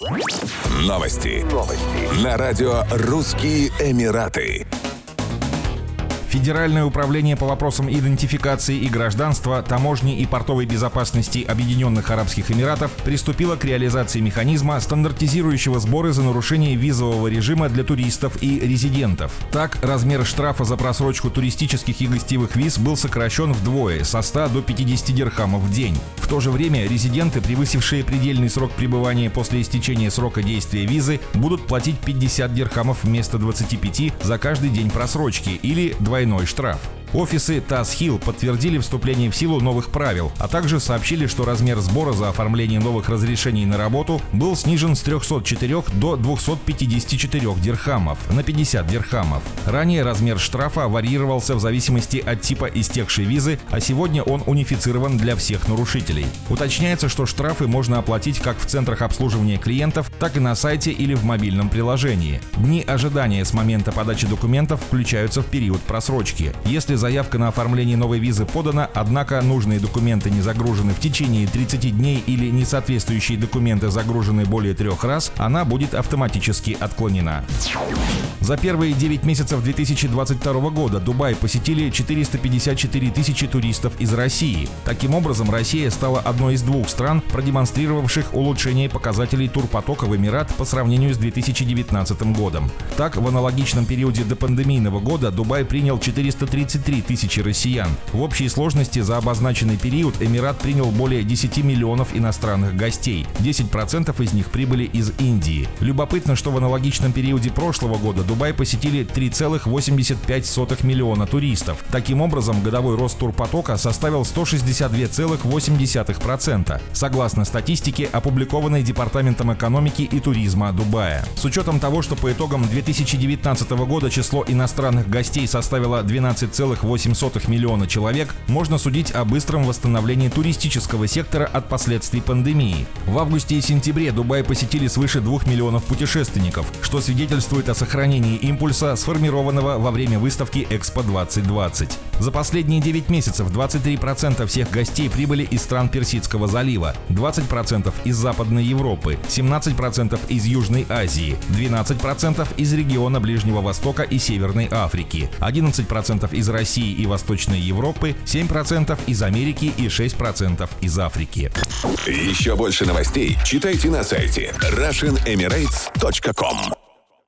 Новости. Новости. На радио «Русские Эмираты». Федеральное управление по вопросам идентификации и гражданства, таможни и портовой безопасности Объединенных Арабских Эмиратов приступило к реализации механизма, стандартизирующего сборы за нарушение визового режима для туристов и резидентов. Так, размер штрафа за просрочку туристических и гостевых виз был сокращен вдвое, со 100 до 50 дирхамов в день. То же время резиденты, превысившие предельный срок пребывания после истечения срока действия визы, будут платить 50 дирхамов вместо 25 за каждый день просрочки или двойной штраф. Офисы ТАСХИЛ подтвердили вступление в силу новых правил, а также сообщили, что размер сбора за оформление новых разрешений на работу был снижен с 304 до 254 дирхамов на 50 дирхамов. Ранее размер штрафа варьировался в зависимости от типа истекшей визы, а сегодня он унифицирован для всех нарушителей. Уточняется, что штрафы можно оплатить как в центрах обслуживания клиентов, так и на сайте или в мобильном приложении. Дни ожидания с момента подачи документов включаются в период просрочки. Если заявка на оформление новой визы подана, однако нужные документы не загружены в течение 30 дней или несоответствующие документы загружены более трех раз, она будет автоматически отклонена. За первые 9 месяцев 2022 года Дубай посетили 454 тысячи туристов из России. Таким образом, Россия стала одной из двух стран, продемонстрировавших улучшение показателей турпотока в Эмират по сравнению с 2019 годом. Так, в аналогичном периоде до пандемийного года Дубай принял 433 3 тысячи россиян. В общей сложности за обозначенный период Эмират принял более 10 миллионов иностранных гостей. 10% из них прибыли из Индии. Любопытно, что в аналогичном периоде прошлого года Дубай посетили 3,85 миллиона туристов. Таким образом, годовой рост турпотока составил 162,8%, согласно статистике, опубликованной Департаментом экономики и туризма Дубая. С учетом того, что по итогам 2019 года число иностранных гостей составило 12,8 1,8 миллиона человек, можно судить о быстром восстановлении туристического сектора от последствий пандемии. В августе и сентябре Дубай посетили свыше 2 миллионов путешественников, что свидетельствует о сохранении импульса, сформированного во время выставки Экспо 2020. За последние 9 месяцев 23% всех гостей прибыли из стран Персидского залива, 20% из Западной Европы, 17% из Южной Азии, 12% из региона Ближнего Востока и Северной Африки, 11% из России России и Восточной Европы, 7% из Америки и 6% из Африки. Еще больше новостей читайте на сайте RussianEmirates.com